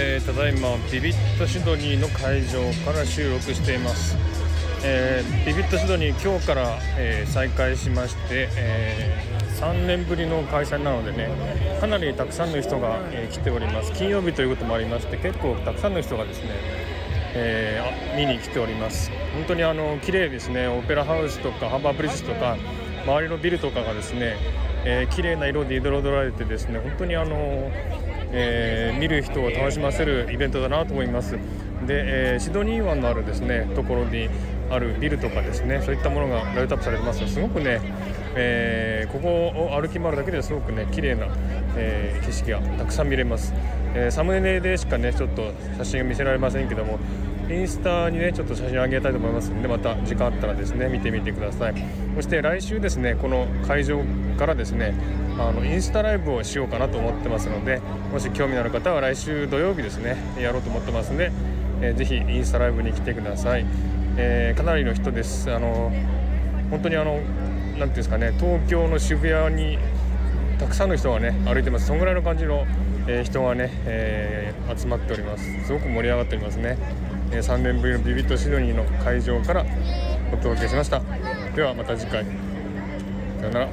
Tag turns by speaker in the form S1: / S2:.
S1: えー、ただいまビビットシドニーの会場から収録しています、えー、ビビットシドニー今日から、えー、再開しまして、え3年ぶりの開催なのでねかなりたくさんの人が、え来ております。金曜日ということもありまして結構たくさんの人がですね、え見に来ております。本当にあの綺麗ですね。オペラハウスとかハーバーブリッジとか周りのビルとかがですね、えー、綺麗な色で彩られてですね本当にあのえー、見る人を楽しませるイベントだなと思います。で、えー、シドニー湾のあるですねところにあるビルとかですねそういったものがライトアップされてますすごくね、えー、ここを歩き回るだけですごくね綺麗な、えー、景色がたくさん見れます、えー、サムネでしかねちょっと写真が見せられませんけどもインスタにねちょっと写真を上げたいと思いますのでまた時間あったらですね見てみてください。そして来週ですねこの会場からですねあのインスタライブをしようかなと思ってますのでもし興味のある方は来週土曜日ですねやろうと思ってますので、えー、ぜひインスタライブに来てください、えー、かなりの人です。あの本当にあの何ていうんですかね東京の渋谷にたくさんの人がね歩いてます。そんぐらいの感じの、えー、人がね、えー、集まっております。すごく盛り上がっておりますね、え、3年ぶりのビビットシドニーの会場からお届けしました。ではまた次回。さよなら。